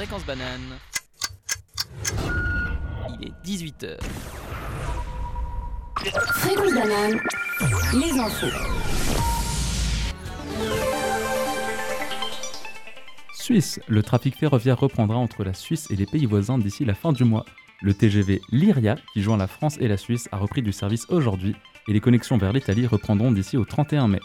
Fréquence banane. Il est 18h. Fréquence banane, les infos. Suisse, le trafic ferroviaire reprendra entre la Suisse et les pays voisins d'ici la fin du mois. Le TGV Lyria, qui joint la France et la Suisse, a repris du service aujourd'hui et les connexions vers l'Italie reprendront d'ici au 31 mai.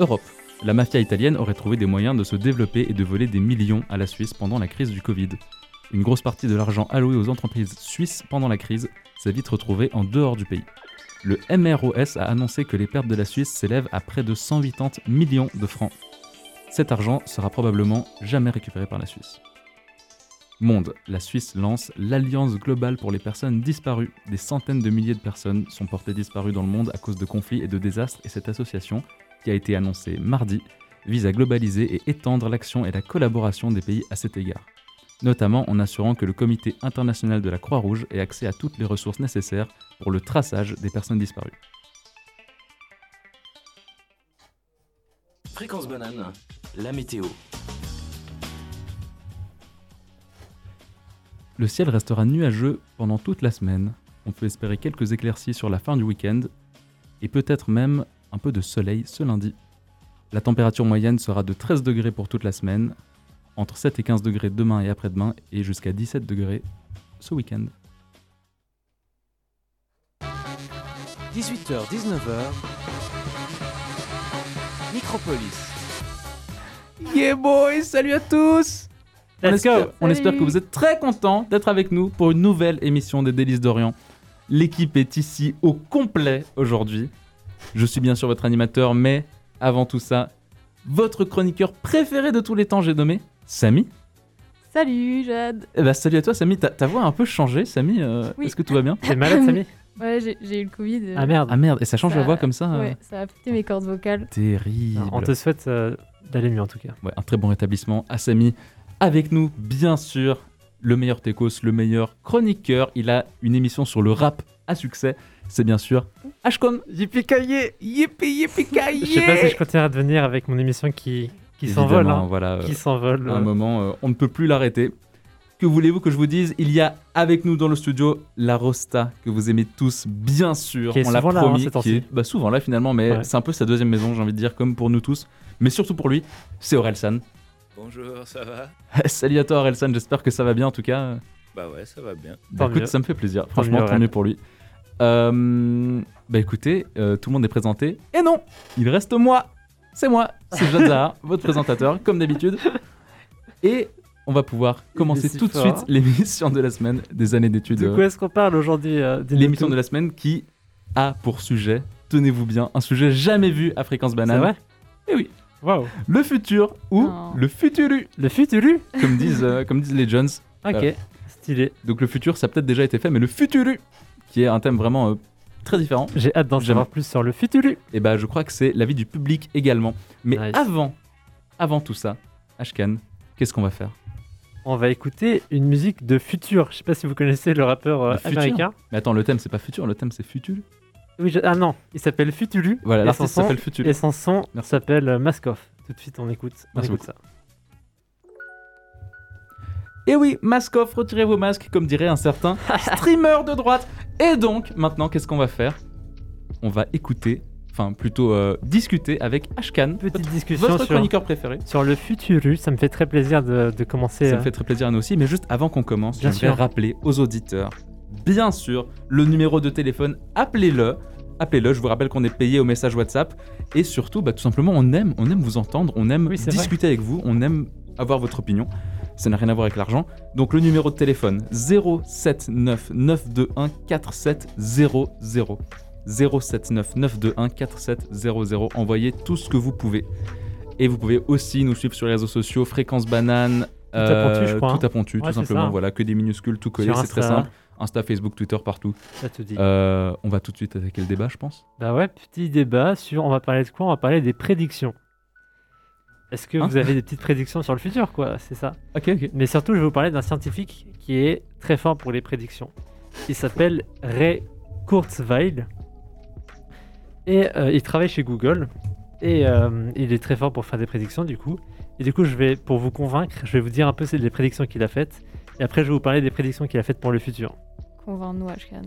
Europe. La mafia italienne aurait trouvé des moyens de se développer et de voler des millions à la Suisse pendant la crise du Covid. Une grosse partie de l'argent alloué aux entreprises suisses pendant la crise s'est vite retrouvée en dehors du pays. Le MROS a annoncé que les pertes de la Suisse s'élèvent à près de 180 millions de francs. Cet argent sera probablement jamais récupéré par la Suisse. Monde, la Suisse lance l'Alliance globale pour les personnes disparues. Des centaines de milliers de personnes sont portées disparues dans le monde à cause de conflits et de désastres et cette association, qui a été annoncée mardi, vise à globaliser et étendre l'action et la collaboration des pays à cet égard, notamment en assurant que le Comité international de la Croix-Rouge ait accès à toutes les ressources nécessaires pour le traçage des personnes disparues. Fréquence banane, la météo. Le ciel restera nuageux pendant toute la semaine. On peut espérer quelques éclaircies sur la fin du week-end et peut-être même un peu de soleil ce lundi. La température moyenne sera de 13 degrés pour toute la semaine, entre 7 et 15 degrés demain et après-demain et jusqu'à 17 degrés ce week-end. 18h, 19h. Micropolis. Yeah boys, salut à tous on, Let's espère, go. on espère que vous êtes très contents d'être avec nous pour une nouvelle émission des Délices d'Orient. L'équipe est ici au complet aujourd'hui. Je suis bien sûr votre animateur, mais avant tout ça, votre chroniqueur préféré de tous les temps, j'ai nommé Samy. Salut Jade Eh ben, salut à toi Samy, ta, ta voix a un peu changé Samy, euh, Oui. est-ce que tout va bien T'es malade, Samy Ouais, j'ai eu le Covid. euh, Ah merde. Ah merde, et ça change Ça- la voix comme ça euh, Ouais, ça a affecté mes cordes vocales. Terrible. On te souhaite euh, d'aller mieux en tout cas. Ouais, un très bon rétablissement à Samy. Avec nous, bien sûr, le meilleur techos, le meilleur chroniqueur. Il a une émission sur le rap à succès. C'est bien sûr Ashcon. Yippee kaye Yippee yippee Je sais pas si je continuerai de venir avec mon émission qui, qui s'envole. Hein. Voilà, euh, Qui s'envole. à un euh. moment, euh, on ne peut plus l'arrêter. Que voulez-vous que je vous dise? Il y a avec nous dans le studio la Rosta que vous aimez tous, bien sûr. Qui est on l'a souvent là, hein, promis. qui est bah, souvent là finalement, mais Ouais. c'est un peu sa deuxième maison, j'ai envie de dire, comme pour nous tous. Mais surtout pour lui, c'est Orelsan. Bonjour, ça va? Salut à toi Orelsan, j'espère que ça va bien en tout cas. Bah ouais, ça va bien. Bah, écoute, mieux. ça me fait plaisir. Franchement, tant mieux pour lui. Euh, bah écoutez, euh, tout le monde est présenté. Et non, il reste moi. C'est moi, c'est Jade Zahar, votre présentateur, comme d'habitude. Et on va pouvoir commencer si tout de suite l'émission de la semaine des années d'études. De quoi est-ce qu'on parle aujourd'hui euh, L'émission de la semaine qui a pour sujet, tenez-vous bien, un sujet jamais vu à Fréquence C'est Banane. vrai Eh oui, Waouh. le futur ou Non. le futuru, Le futuru comme disent, euh, comme disent les Jones. Ok. Voilà. Stylé. Donc le futur, ça a peut-être déjà été fait, mais le futuru, qui est un thème vraiment euh, très différent. J'ai hâte d'en savoir plus sur le futuru. Et bah je crois que c'est l'avis du public également. Mais Nice. avant, avant tout ça, Ashkan, qu'est-ce qu'on va faire? On va écouter une musique de Futur. Je sais pas si vous connaissez le rappeur euh, Futur américain. Mais attends, le thème c'est pas futur, le thème c'est futur. Oui, je- Ah non, il s'appelle Futulu. Voilà, Et l'artiste son s'appelle futur. Et son son Merci. s'appelle euh, Mask Off. Tout de suite, on écoute, on Merci écoute ça. Et oui, masque off, retirez vos masques, comme dirait un certain streamer de droite. Et donc, maintenant, qu'est-ce qu'on va faire? On va écouter, enfin plutôt euh, discuter avec Ashkan, Petite votre, discussion votre sur, chroniqueur préféré. sur le Futuru. Ça me fait très plaisir de, de commencer. Ça euh, me fait très plaisir à nous aussi, mais juste avant qu'on commence, Bien j'aimerais sûr. rappeler aux auditeurs, bien sûr, le numéro de téléphone, appelez-le. Appelez-le, je vous rappelle qu'on est payé au message WhatsApp et surtout, bah, tout simplement, on aime, on aime vous entendre, on aime Oui, discuter avec vous, on aime avoir votre opinion. Ça n'a rien à voir avec l'argent. Donc le numéro de téléphone 079 921 4700 079 921 4700. Envoyez tout ce que vous pouvez. Et vous pouvez aussi nous suivre sur les réseaux sociaux, Fréquence Banane. Tout à Pontu, je crois, Tout à Pontu, Ouais, tout simplement. ça. Voilà, que des minuscules, tout collé, c'est très simple. Insta, Facebook, Twitter, partout. Ça te dit. Euh, on va tout de suite attaquer le débat, je pense. Bah ouais, petit débat sur. On va parler de quoi? On va parler des prédictions. Est-ce que Hein vous avez des petites prédictions sur le futur, quoi C'est ça? Ok, ok. Mais surtout, je vais vous parler d'un scientifique qui est très fort pour les prédictions. Il s'appelle Ray Kurzweil. Et euh, il travaille chez Google. Et euh, il est très fort pour faire des prédictions, du coup. Et du coup, je vais, pour vous convaincre, je vais vous dire un peu les prédictions qu'il a faites. Et après, je vais vous parler des prédictions qu'il a faites pour le futur. Convainc-nous, Ashkan.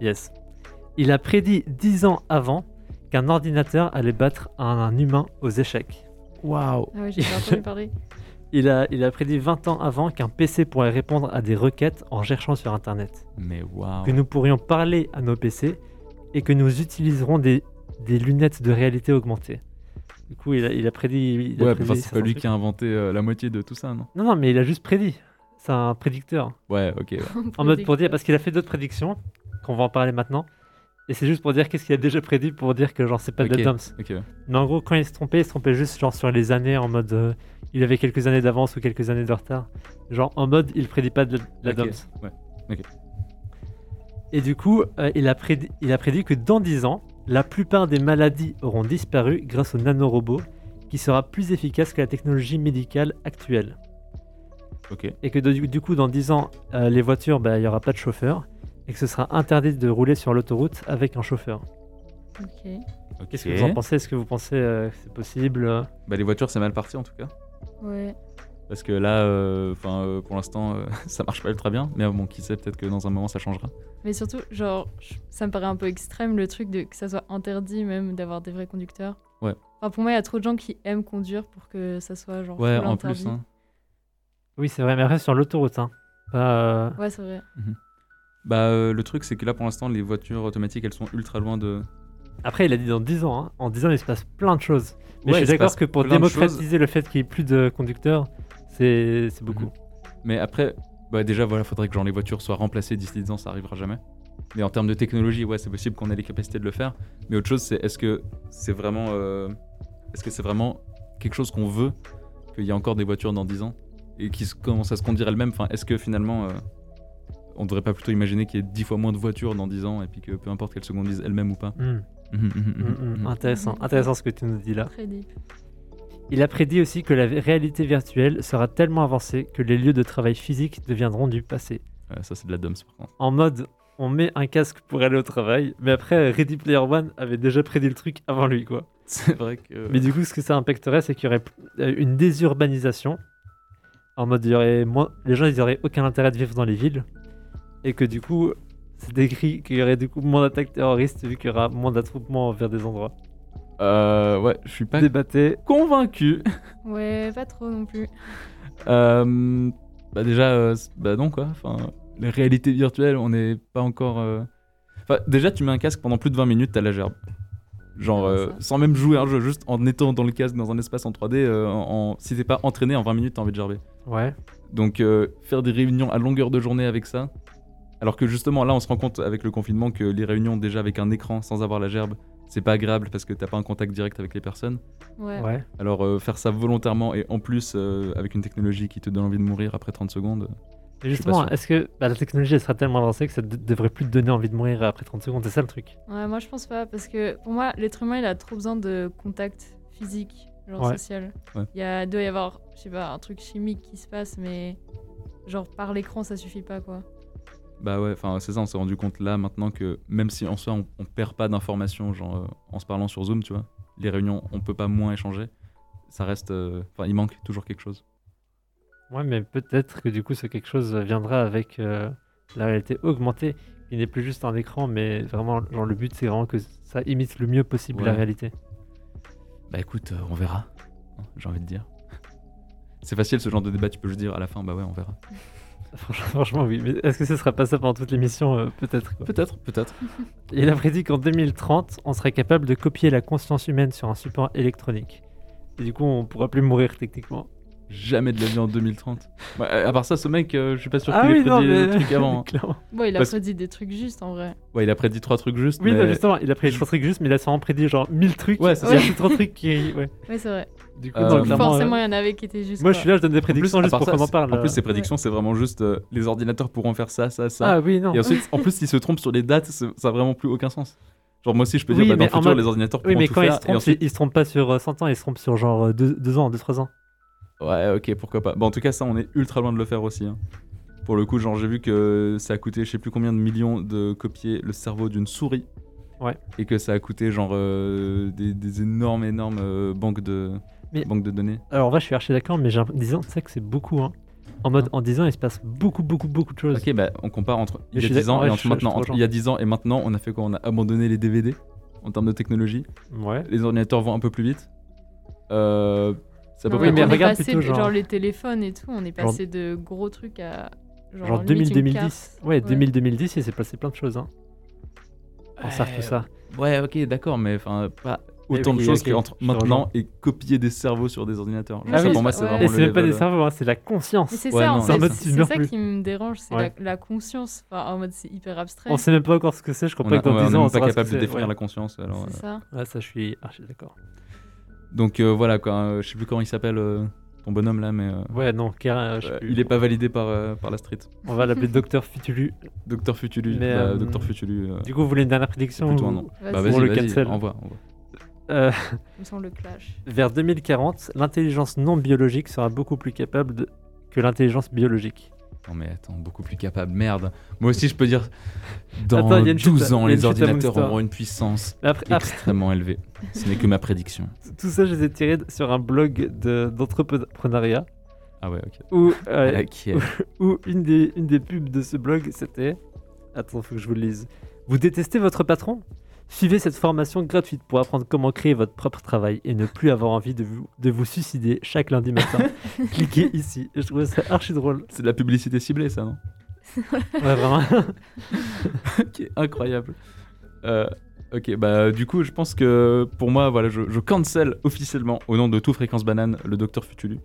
Yes. Il a prédit 10 ans avant qu'un ordinateur allait battre un, un humain aux échecs. Waouh Ah ouais, j'ai pas entendu parler. Il a, il a prédit 20 ans avant qu'un PC pourrait répondre à des requêtes en cherchant sur Internet. Mais waouh Que nous pourrions parler à nos PC et que nous utiliserons des, des lunettes de réalité augmentée. Du coup, il a, il a prédit. il a Ouais, prédit enfin, c'est pas lui trucs. qui a inventé euh, la moitié de tout ça, non? Non, non, mais il a juste prédit. C'est un prédicteur. Ouais, ok. ouais. En mode pour dire, parce qu'il a fait d'autres prédictions, qu'on va en parler maintenant. Et c'est juste pour dire qu'est-ce qu'il a déjà prédit pour dire que genre c'est pas de Ok. la dumps. Ouais. Mais en gros, quand il se trompait, il se trompait juste genre sur les années en mode euh, il avait quelques années d'avance ou quelques années de retard. Genre en mode il prédit pas de, de la Ok, dumps. ouais. Et du coup, euh, il, a prédit, il a prédit que dans 10 ans, la plupart des maladies auront disparu grâce au nanorobot qui sera plus efficace que la technologie médicale actuelle. Et que du, du coup, dans 10 ans, euh, les voitures, bah, il n'y aura pas de chauffeur et que ce sera interdit de rouler sur l'autoroute avec un chauffeur. Ok. Qu'est-ce que vous en pensez? Est-ce que vous pensez euh, que c'est possible? Euh Bah, les voitures, c'est mal parti en tout cas. Ouais. Parce que là, euh, enfin, euh, pour l'instant, euh, ça marche pas ultra bien. Mais bon, qui sait, peut-être que dans un moment, ça changera. Mais surtout, genre, ça me paraît un peu extrême le truc de que ça soit interdit même d'avoir des vrais conducteurs. Ouais. Enfin, pour moi, il y a trop de gens qui aiment conduire pour que ça soit genre. Ouais, en interdit. plus. hein. Oui, c'est vrai, mais après sur l'autoroute. Hein. Pas, euh, Ouais, c'est vrai. Bah, euh, le truc, c'est que là, pour l'instant, les voitures automatiques, elles sont ultra loin de. Après, il a dit dans 10 ans. hein. En 10 ans, il se passe plein de choses. Mais Ouais, je il suis se d'accord passe que pour plein de démocratiser le fait qu'il n'y ait plus de conducteurs, c'est c'est beaucoup. Mhm. Mais après, bah, déjà, voilà, faudrait que genre, les voitures soient remplacées d'ici 10 ans, ça arrivera jamais. Mais en termes de technologie, ouais, c'est possible qu'on ait les capacités de le faire. Mais autre chose, c'est est-ce que c'est vraiment, euh, est-ce que c'est vraiment quelque chose qu'on veut qu'il y ait encore des voitures dans 10 ans? Et qui se- commencent à se conduire elles-mêmes Enfin, est-ce que finalement, euh, on devrait pas plutôt imaginer qu'il y ait 10 fois moins de voitures dans 10 ans et puis que peu importe qu'elles se conduisent elles-mêmes ou pas. Intéressant, intéressant ce que tu nous dis là. Il a prédit aussi que la réalité virtuelle sera tellement avancée que les lieux de travail physique deviendront du passé. Ouais, ça, c'est de la dumps par contre. En mode, on met un casque pour aller au travail, mais après, Ready Player One avait déjà prédit le truc avant lui, quoi. C'est vrai que. Mais du coup, ce que ça impacterait, c'est qu'il y aurait euh, une désurbanisation. En mode, il y aurait moins... les gens, ils n'auraient aucun intérêt de vivre dans les villes. Et que du coup, c'est décrit qu'il y aurait du coup moins d'attaques terroristes vu qu'il y aura moins d'attroupements vers des endroits. Euh, ouais, je suis pas Débattez. convaincu. Ouais, pas trop non plus. Euh, bah déjà, euh, bah non quoi. Enfin, la réalité virtuelle, on n'est pas encore. euh, Enfin, déjà, tu mets un casque pendant plus de 20 minutes, t'as la gerbe. Genre, euh, sans même jouer à un jeu, juste en étant dans le casque dans un espace en 3D, euh, en, en- si t'es pas entraîné en 20 minutes, t'as envie de gerber. Ouais. Donc, euh, faire des réunions à longueur de journée avec ça. Alors que justement, là, on se rend compte avec le confinement que les réunions déjà avec un écran sans avoir la gerbe, c'est pas agréable parce que t'as pas un contact direct avec les personnes. Ouais. Ouais. Alors, euh, faire ça volontairement et en plus euh, avec une technologie qui te donne envie de mourir après 30 secondes. Et pas justement, est-ce que bah, la technologie elle sera tellement avancée que ça ne devrait plus te donner envie de mourir après 30 secondes C'est ça le truc? Ouais, moi je pense pas, parce que pour moi, l'être humain il a trop besoin de contact physique, genre Ouais. social. Ouais. Il y a, doit y avoir, je sais pas, un truc chimique qui se passe, mais genre par l'écran ça suffit pas quoi. Bah ouais, enfin c'est ça, on s'est rendu compte là maintenant que même si en soi on, on perd pas d'informations, genre euh, en se parlant sur Zoom, tu vois, les réunions on peut pas moins échanger, ça reste, euh, enfin il manque toujours quelque chose. Ouais, mais peut-être que du coup, ce quelque chose viendra avec euh, la réalité augmentée. Il n'est plus juste un écran, mais vraiment, genre, le but, c'est vraiment que ça imite le mieux possible la réalité. Bah écoute, euh, on verra, hein, j'ai envie de dire. C'est facile ce genre de débat, tu peux juste dire à la fin, bah ouais, on verra. Franchement, oui. Mais est-ce que ce sera pas ça pendant toute l'émission Euh, Peut-être. Peut-être, peut-être. Il a prédit qu'en 2030, on serait capable de copier la conscience humaine sur un support électronique. Et du coup, on pourra plus mourir techniquement. Jamais de la vie en 2030. Ouais, à part ça, ce mec, euh, je suis pas sûr Ah qu'il ait oui, non, prédit mais... le truc avant. hein. Il a Parce- prédit des trucs justes en vrai. Ouais, il a prédit trois trucs justes. Oui, mais... non, justement, il a prédit trois trucs juste, mais il a sûrement prédit genre 1000 trucs. Ouais, c'est Il y a ça. juste trois trucs qui. Ouais. Ouais, c'est vrai. Du coup, Euh, Forcément, euh, il y en avait qui étaient justes. Moi, je suis là, je donne des En plus, prédictions juste pour qu'on en parle. En plus, euh. ces prédictions, c'est vraiment juste euh, les ordinateurs pourront faire ça, ça, ça. Ah oui, non. Et ensuite, en plus, s'ils se trompent sur les dates, ça a vraiment plus aucun sens. Genre, moi aussi, je peux Oui, dire, bah, dans le futur, mode- les ordinateurs Oui, pourront mais tout quand ils faire. se et trompent, ensuite- ils, ils se trompent pas sur euh, 100 ans, ils se trompent sur genre 2 ans, 2-3 ans. Ouais, ok, pourquoi pas. Bon, en tout cas, ça, on est ultra loin de le faire aussi. hein. Pour le coup, genre, j'ai vu que ça a coûté je sais plus combien de millions de copier le cerveau d'une souris. Ouais. Et que ça a coûté genre euh, des, des énormes, énormes euh, banques, de, Mais- banques de données. Alors en vrai, je suis archi d'accord, mais j'ai l'impression- 10 ans, c'est que c'est beaucoup. Hein. En mode, en 10 ans, il se passe beaucoup, beaucoup, beaucoup de choses. Ok, bah on compare entre il y Je a suis 10 d'accord, ans et je- entre je maintenant. te Entre- rejoins. il y a 10 ans et maintenant, on a fait quoi? On a abandonné les DVD en termes de technologie. Ouais. Les ordinateurs vont un peu plus vite. Euh, c'est à peu Non, près mais on est regarde passé plutôt, de- genre- genre... les téléphones et tout, on est passé de gros trucs à genre, Genre limite une 2000-2010. carte. Ouais, 2000-2010, il s'est passé plein de choses. Hein. On sert Ouais, tout ça. Ouais, ok, d'accord, mais enfin, pas autant ok, de choses te maintenant et copier des cerveaux sur des ordinateurs. Ah Ça, oui, pour moi, c'est- ouais. vraiment c'est même pas des cerveaux, hein, c'est la conscience. C'est Ouais, ça, en c'est fait, ça qui me dérange, c'est Ouais. la, la conscience. Enfin, en mode, c'est hyper abstrait. On sait même pas encore ce que c'est, je crois On pas a- que dans ouais, on 10 est ans, on pas capable de définir la conscience. C'est euh. ça. Ouais, ça, je suis archi d'accord. Donc euh, voilà, quoi, euh, je sais plus comment il s'appelle euh, ton bonhomme là, mais euh, Ouais, non, Kérin, euh, euh, il est pas validé par, euh, par la street. On va l'appeler Docteur Futulu. Docteur Futulu, Mais, bah, euh, Docteur Futulu. euh, Du coup, vous voulez une dernière prédiction plutôt ou- un nom. Vas-y. Bah vas-y, le cancel. envoie, envoie. Euh, Il me semble le clash. Vers 2040, l'intelligence non biologique sera beaucoup plus capable de- que l'intelligence biologique. Non mais attends, beaucoup plus capable, merde. Moi aussi je peux dire, dans Attends, il y a une chute 12 à- ans, y a les ordinateurs auront une puissance Mais Après, après, extrêmement élevée. Ce n'est que ma prédiction. tout ça, je les ai tirés sur un blog de- d'entrepreneuriat Ah ouais, ok. où, euh, Ok. où une, des, une des pubs de ce blog, c'était... Attends, faut que je vous le lise. Vous détestez votre patron? Suivez cette formation gratuite pour apprendre comment créer votre propre travail et ne plus avoir envie de vous, de vous suicider chaque lundi matin. Cliquez ici. Je trouvais ça archi drôle. C'est de la publicité ciblée ça, non Ouais, vraiment. Ok, incroyable. Euh, ok, bah du coup, je pense que pour moi, voilà, je, je cancel officiellement au nom de tout Fréquence Banane le docteur Futulu.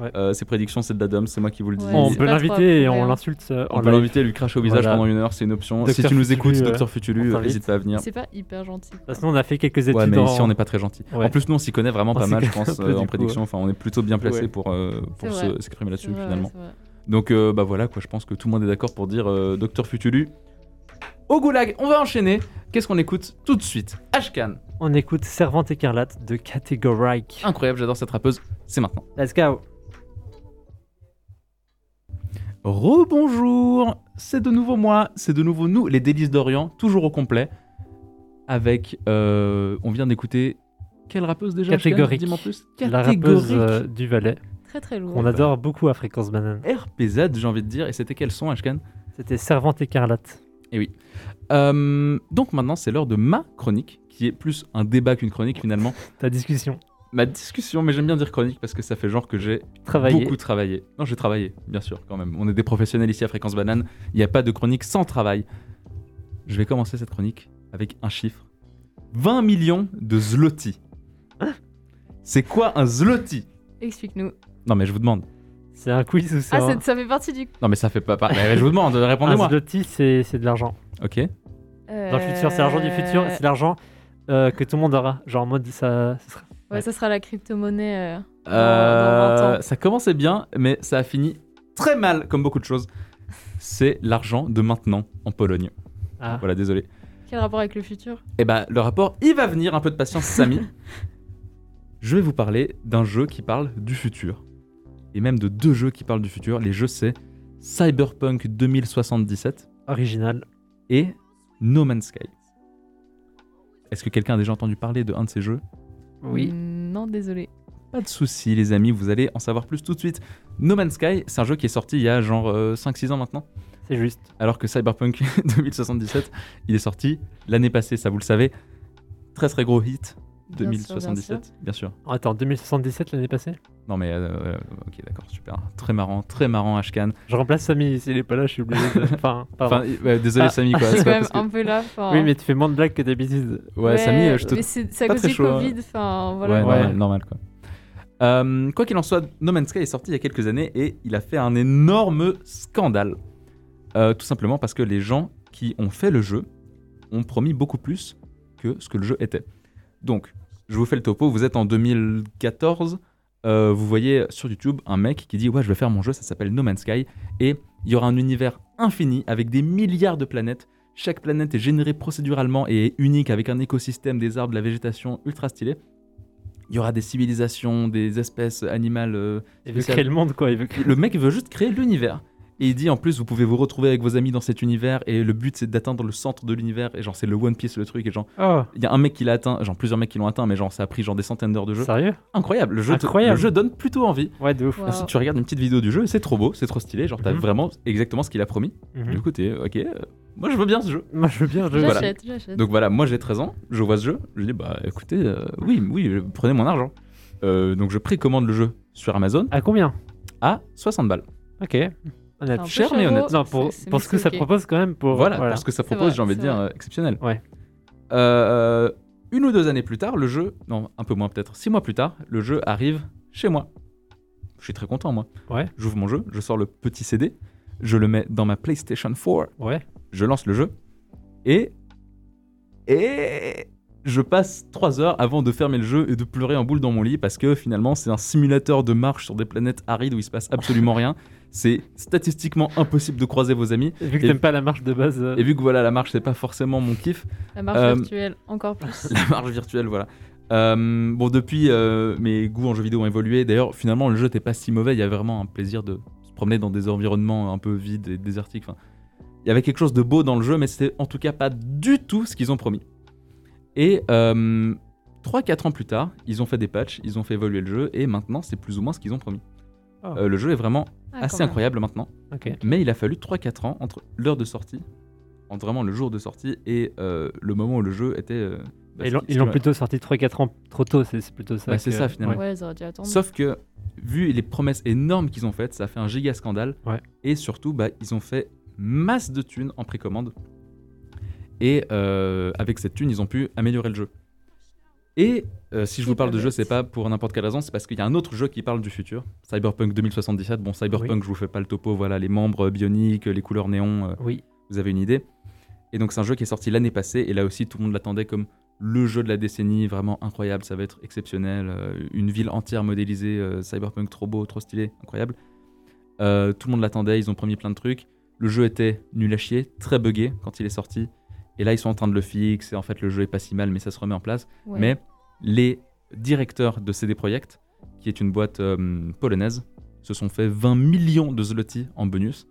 Ouais. Euh, ses prédictions, c'est de la dame, c'est moi qui vous le dis. Ouais, on peut l'inviter et on l'insulte euh, On peut l'inviter à lui cracher au visage Voilà. pendant une heure, c'est une option. si Docteur tu nous écoutes, Futulu, euh, docteur Futulu, n'hésite pas à venir. C'est pas hyper gentil. Parce que nous, on a fait quelques études Ouais, mais en- ici on n'est pas très gentil. Ouais. En plus, nous on s'y connaît vraiment On pas mal, je pense, euh, en coup, prédiction. Enfin, on est plutôt bien placé Ouais. pour, euh, s'exprimer là-dessus finalement. Donc bah voilà quoi, je pense que tout le monde est d'accord pour dire Docteur Futulu. Au goulag, on va enchaîner. Qu'est-ce qu'on écoute tout de suite? Ashkan. On écoute Servante écarlate de Categoric. Incroyable, j'adore cette rappeuse. C'est maintenant. Let's go Rebonjour, c'est de nouveau moi, c'est de nouveau nous, les délices d'Orient, toujours au complet. Avec, euh, on vient d'écouter quelle rappeuse déjà Catégorique. Dis-moi plus. La rappeuse euh, du Valais, Très très lourd. qu'on adore beaucoup à Fréquence Banane. RPZ, j'ai envie de dire. Et c'était quel son, Ashkan? C'était Servante écarlate. Euh, Donc maintenant, c'est l'heure de ma chronique, qui est plus un débat qu'une chronique finalement. Ta discussion. Ma discussion, mais j'aime bien dire chronique parce que ça fait genre que j'ai beaucoup travaillé. Non, j'ai travaillé, bien sûr, quand même. On est des professionnels ici à Fréquence Banane. Il n'y a pas de chronique sans travail. Je vais commencer cette chronique avec un chiffre 20 millions de zloty. C'est quoi un zloty? Explique-nous. Non, mais je vous demande. C'est un quiz ou c'est Ah, un... c'est- ça fait partie du. Non, mais ça fait pas. pas- mais je vous demande, un répondez-moi. zloty, c'est c'est de l'argent. Ok. Dans le futur, c'est l'argent du futur, Euh, c'est l'argent euh, que tout le monde aura. Genre en mode ça. ça sera- Ouais, ça sera la crypto-monnaie. euh, dans- Euh, dans 20 ans. ça commençait bien, mais ça a fini très mal, comme beaucoup de choses. C'est l'argent de maintenant en Pologne. Ah. Voilà, désolé. Quel rapport avec le futur? Eh ben, le rapport, il va venir. Un peu de patience, Samy. Je vais vous parler d'un jeu qui parle du futur. Et même de deux jeux qui parlent du futur. Les jeux, c'est Cyberpunk 2077 Original. et No Man's Sky. Est-ce que quelqu'un a déjà entendu parler de un de ces jeux? Oui. Mm, Non, désolé. Pas de souci, les amis, vous allez en savoir plus tout de suite. No Man's Sky, c'est un jeu qui est sorti il y a genre 5-6 ans maintenant. C'est juste. Alors que Cyberpunk 2077, il est sorti l'année passée, ça vous le savez. Très très gros hit. Bien sûr, 2077, bien sûr. Oh, Attends, 2077 l'année passée? Non mais euh, euh, ok d'accord super très marrant très marrant Ashkan. Je remplace Samy, s'il est pas là, je suis obligé de. Enfin, euh, désolé Ah. Samy quoi. C'est quand même que- un peu là. enfin, Oui, mais tu fais moins de blagues que d'habitude. Ouais, Samy euh, je te Mais c'est à cause du chaud, hein. Covid. Enfin, voilà. ouais, Ouais. normal, normal, quoi. Euh, quoi qu'il en soit, No Man's Sky est sorti il y a quelques années et il a fait un énorme scandale. Euh, tout simplement parce que les gens qui ont fait le jeu ont promis beaucoup plus que ce que le jeu était. Donc, je vous fais le topo. Vous êtes en 2014. Euh, vous voyez sur YouTube un mec qui dit Ouais, je vais faire mon jeu, ça s'appelle No Man's Sky. Et il y aura un univers infini avec des milliards de planètes. Chaque planète est générée procéduralement et est unique avec un écosystème, des arbres, de la végétation ultra stylé. Il y aura des civilisations, des espèces animales. euh, Il veut créer le monde, quoi. Il veut créer... Le mec veut juste créer l'univers. Et il dit en plus, vous pouvez vous retrouver avec vos amis dans cet univers et le but c'est d'atteindre le centre de l'univers. Et genre, c'est le One Piece le truc. Et genre, Oh, il y a un mec qui l'a atteint, genre plusieurs mecs qui l'ont atteint, mais genre ça a pris genre des centaines d'heures de jeu. sérieux? Incroyable, le jeu, te- le jeu donne plutôt envie. Ouais, de ouf. Wow. Ensuite, tu regardes une petite vidéo du jeu, c'est trop beau, c'est trop stylé. Genre, t'as Mhm. vraiment exactement ce qu'il a promis. Du coup, t'es ok, euh, moi je veux bien ce jeu. Moi, je veux bien. Je... Voilà. J'achète, j'achète. Donc voilà, moi j'ai 13 ans, je vois ce jeu, je dis bah écoutez, euh, oui, oui, prenez mon argent. Euh, donc je précommande le jeu sur Amazon À combien? À 60 balles. Ok. Un peu cher, mais honnête. Non, pour, c'est- c'est- pour mais ce que ça propose quand même pour. Voilà, pour ce que ça propose, vrai, j'ai envie de dire vrai. euh, exceptionnel. Ouais. Euh, une ou deux années plus tard, le jeu, non, un peu moins peut-être, six mois plus tard, le jeu arrive chez moi. Je suis très content moi. Ouais. J'ouvre mon jeu, je sors le petit CD, je le mets dans ma PlayStation 4 Ouais. je lance le jeu et et je passe 3 heures avant de fermer le jeu et de pleurer en boule dans mon lit parce que finalement c'est un simulateur de marche sur des planètes arides où il se passe absolument rien. C'est statistiquement impossible de croiser vos amis Vu que Et- t'aimes pas la marche de base. euh, et vu que voilà la marche c'est pas forcément mon kiff, La marche Euh, virtuelle, encore plus. la marche virtuelle voilà. Euh, bon depuis euh, mes goûts en jeux vidéo ont évolué. D'ailleurs finalement le jeu n'était pas si mauvais. Il y avait vraiment un plaisir de se promener dans des environnements un peu vides et désertiques. Enfin, il y avait quelque chose de beau dans le jeu, mais c'était en tout cas pas du tout ce qu'ils ont promis. Et euh, 3-4 ans plus tard, ils ont fait des patchs, ils ont fait évoluer le jeu, et maintenant c'est plus ou moins ce qu'ils ont promis. Oh. Euh, le jeu est vraiment Ah, assez incroyable maintenant, mais il a fallu 3-4 ans entre l'heure de sortie, entre vraiment le jour de sortie, et euh, le moment où le jeu était... euh, bah, Ils l'ont ils plutôt sorti 3-4 ans trop tôt, c'est plutôt ça. C'est ça, finalement. Ouais, ils auraient dû attendre. Sauf que, vu les promesses énormes qu'ils ont faites, ça a fait un giga scandale. Ouais. Et surtout, bah, ils ont fait masse de thunes en précommande. Et euh, avec cette thune, ils ont pu améliorer le jeu. Et euh, si je vous parle de jeu, c'est pas pour n'importe quelle raison, c'est parce qu'il y a un autre jeu qui parle du futur, Cyberpunk 2077. Bon, Cyberpunk, je vous fais pas le topo, voilà, les membres bioniques, les couleurs euh, Oui. vous avez une idée. Et donc c'est un jeu qui est sorti l'année passée, et là aussi tout le monde l'attendait comme le jeu de la décennie, vraiment incroyable, ça va être exceptionnel, euh, une ville entière modélisée, euh, cyberpunk trop beau, trop stylé, incroyable. Euh, tout le monde l'attendait, ils ont promis plein de trucs. Le jeu était nul à chier, très buggé quand il est sorti. Et là ils sont en train de le fixer, en fait le jeu est pas si mal, mais ça se remet en place. Ouais. Mais les directeurs de CD Projekt, qui est une boîte euh, polonaise, se sont fait 20 millions de zloty en bonus.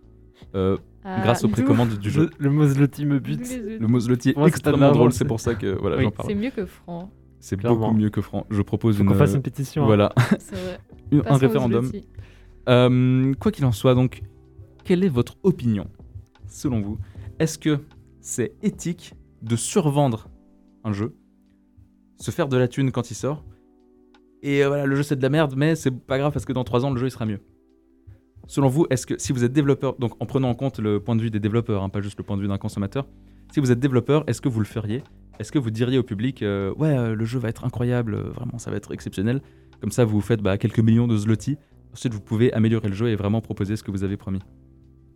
euh, Ah, grâce aux précommandes du jeu. Le, le mot Zloty me bute. Le mot zloty est extrêmement drôle, c'est- pour ça que voilà, Oui. j'en parle. C'est mieux que franc, C'est beaucoup mieux que franc. Je propose Faut une, qu'on fasse une pétition. hein. voilà, c'est vrai. une- un référendum. Euh, quoi qu'il en soit, donc, quelle est votre opinion, selon vous? Est-ce que c'est éthique de survendre un jeu, se faire de la thune quand il sort, et euh, voilà, le jeu c'est de la merde, mais c'est pas grave parce que dans 3 ans le jeu il sera mieux Selon vous, est-ce que si vous êtes développeur, donc en prenant en compte le point de vue des développeurs, hein, pas juste le point de vue d'un consommateur, si vous êtes développeur, est-ce que vous le feriez? Est-ce que vous diriez au public, euh, ouais, euh, le jeu va être incroyable, vraiment ça va être exceptionnel Comme ça, vous vous faites bah, quelques millions de zloty. Ensuite, vous pouvez améliorer le jeu et vraiment proposer ce que vous avez promis.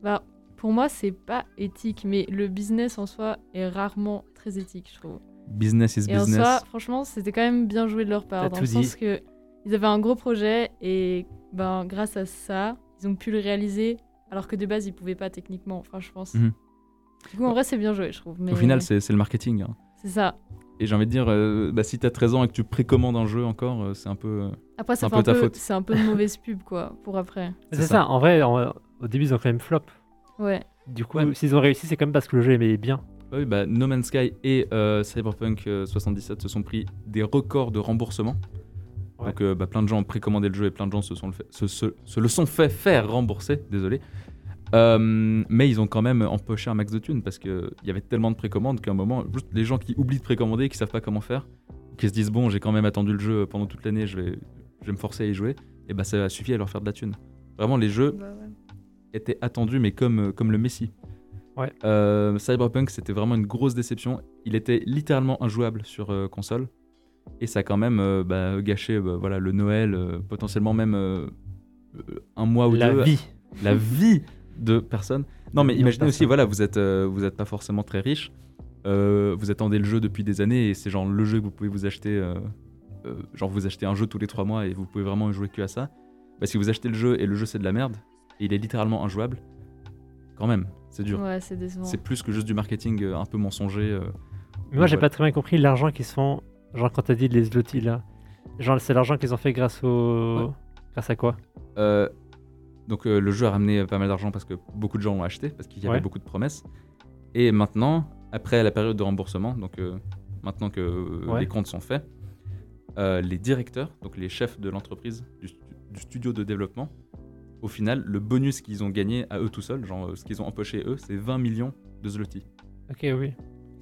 Bah, pour moi, c'est pas éthique, mais le business en soi est rarement très éthique, je trouve. Business is Et en business. soi, franchement, c'était quand même bien joué de leur part, dans le dit. sens que ils avaient un gros projet et ben grâce à ça, ils ont pu le réaliser, alors que de base ils pouvaient pas techniquement. Enfin, je pense. Mhm. Du coup, en vrai, c'est bien joué, je trouve. Mais Au final, c'est le marketing. hein. c'est ça. Et j'ai envie de dire, euh, bah, si t'as 13 ans et que tu précommandes un jeu encore, euh, c'est un peu. euh, Après, C'est ça un fait peu un ta peu, faute. c'est un peu de mauvaise pub, quoi, pour après. C'est c'est ça. ça. en vrai, en- au début, ils ont quand même flop. Ouais. Du coup, Ouais. s'ils ont réussi, c'est quand même parce que le jeu aimait bien. Oui, bah, No Man's Sky et euh, Cyberpunk euh, 77 se sont pris des records de remboursement. Ouais. Donc, euh, bah, plein de gens ont précommandé le jeu et plein de gens se, sont le, fait- se, se- se le sont fait faire rembourser. Désolé. Euh, mais ils ont quand même empoché un max de thunes parce qu'il y avait tellement de précommandes qu'à un moment, juste les gens qui oublient de précommander, qui savent pas comment faire, qui se disent bon, j'ai quand même attendu le jeu pendant toute l'année, je vais, je vais me forcer à y jouer, et bah ça a suffi à leur faire de la thune. Vraiment, les jeux Bah ouais. Était attendu, mais comme, euh, comme le Messi. Ouais. Euh, Cyberpunk, c'était vraiment une grosse déception. Il était littéralement injouable sur euh, console. Et ça a quand même euh, bah, gâché bah, voilà, le Noël, potentiellement même un mois ou La deux. vie. La vie de personnes. Non, mais imaginez aussi, voilà, vous êtes, euh, vous êtes pas forcément très riche. Vous attendez le jeu depuis des années et c'est genre le jeu que vous pouvez vous acheter. genre, vous achetez un jeu tous les trois mois et vous pouvez vraiment jouer que à ça. Bah, si vous achetez le jeu et le jeu c'est de la merde et il est littéralement injouable, quand même, c'est dur. Ouais, c'est décevant. C'est plus que juste du marketing euh, un peu mensonger. euh. Mais moi, j'ai Voilà. pas très bien compris l'argent qu'ils se font. Genre, quand t'as dit les zloty là. Genre, c'est l'argent qu'ils ont fait grâce au. Ouais. Grâce à quoi? Euh, Donc euh, le jeu a ramené pas mal d'argent parce que beaucoup de gens l'ont acheté, parce qu'il y avait Ouais. beaucoup de promesses. Et maintenant, après la période de remboursement, donc euh, maintenant que euh, Ouais. les comptes sont faits, euh, les directeurs, donc les chefs de l'entreprise, du, stu- du studio de développement, au final, le bonus qu'ils ont gagné à eux tout seuls, genre euh, ce qu'ils ont empoché eux, c'est 20 millions de zloty. Ok, oui.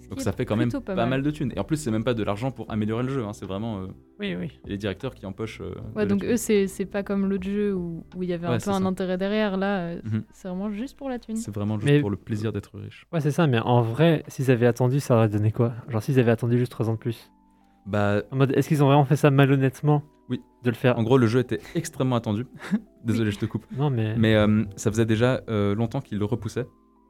Donc ça fait quand même pas, pas mal. mal. de thunes. Et en plus, c'est même pas de l'argent pour améliorer le jeu, hein, c'est vraiment euh, Oui, oui. les directeurs qui empochent. euh, Ouais, donc eux, c'est pas comme l'autre jeu où où il y avait Ouais, un peu un intérêt derrière. Là, euh, Mhm. c'est vraiment juste pour la thune. C'est vraiment juste Mais- pour le plaisir d'être riche. Ouais, c'est ça, mais en vrai, s'ils avaient attendu, ça aurait donné quoi? Genre, s'ils avaient attendu juste 3 ans de plus. Bah, En mode, est-ce qu'ils ont vraiment fait ça malhonnêtement Oui. De le faire en gros, le jeu était extrêmement attendu. Désolé, je te coupe. Non, mais. Mais euh, ça faisait déjà euh, longtemps qu'ils le repoussaient.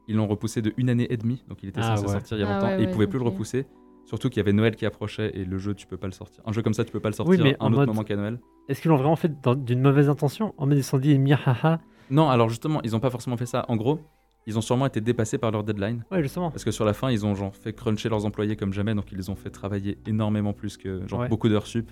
Ils l'ont repoussé de une année et demie, donc il était Ah censé ouais. sortir il y a Ah longtemps ouais, et ils ouais, pouvaient plus le ok. repousser. Surtout qu'il y avait Noël qui approchait et le jeu tu peux pas le sortir. Un jeu comme ça tu peux pas le sortir Oui, mais un en autre mode- moment qu'à Noël. Est-ce qu'ils l'ont vraiment fait dans- d'une mauvaise intention? En mode, ils se sont dit, miahaha. Non, alors justement ils ont pas forcément fait ça. En gros, ils ont sûrement été dépassés par leur deadline Ouais, justement. parce que sur la fin ils ont genre fait cruncher leurs employés comme jamais, donc ils les ont fait travailler énormément plus que genre Ouais. beaucoup d'heures sup,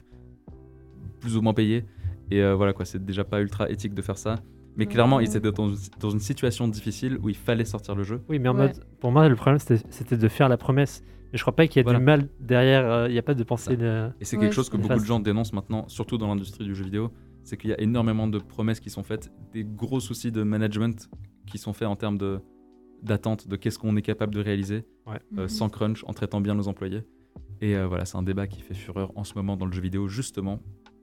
plus ou moins payées. Et euh, voilà quoi, c'est déjà pas ultra éthique de faire ça. Mais Ouais. clairement, ils étaient dans, dans une situation difficile où il fallait sortir le jeu. Oui, mais en Ouais. mode, pour moi, le problème, c'était de faire la promesse. Mais je crois pas qu'il y a Voilà. du mal derrière. euh, Il n'y a pas de pensée Ça. de. Et c'est Ouais, quelque chose que beaucoup de gens dénoncent maintenant, surtout dans l'industrie du jeu vidéo, c'est qu'il y a énormément de promesses qui sont faites, des gros soucis de management qui sont faits en termes de d'attente de qu'est-ce qu'on est capable de réaliser euh, Mhm. sans crunch, en traitant bien nos employés. Et euh, voilà, c'est un débat qui fait fureur en ce moment dans le jeu vidéo, justement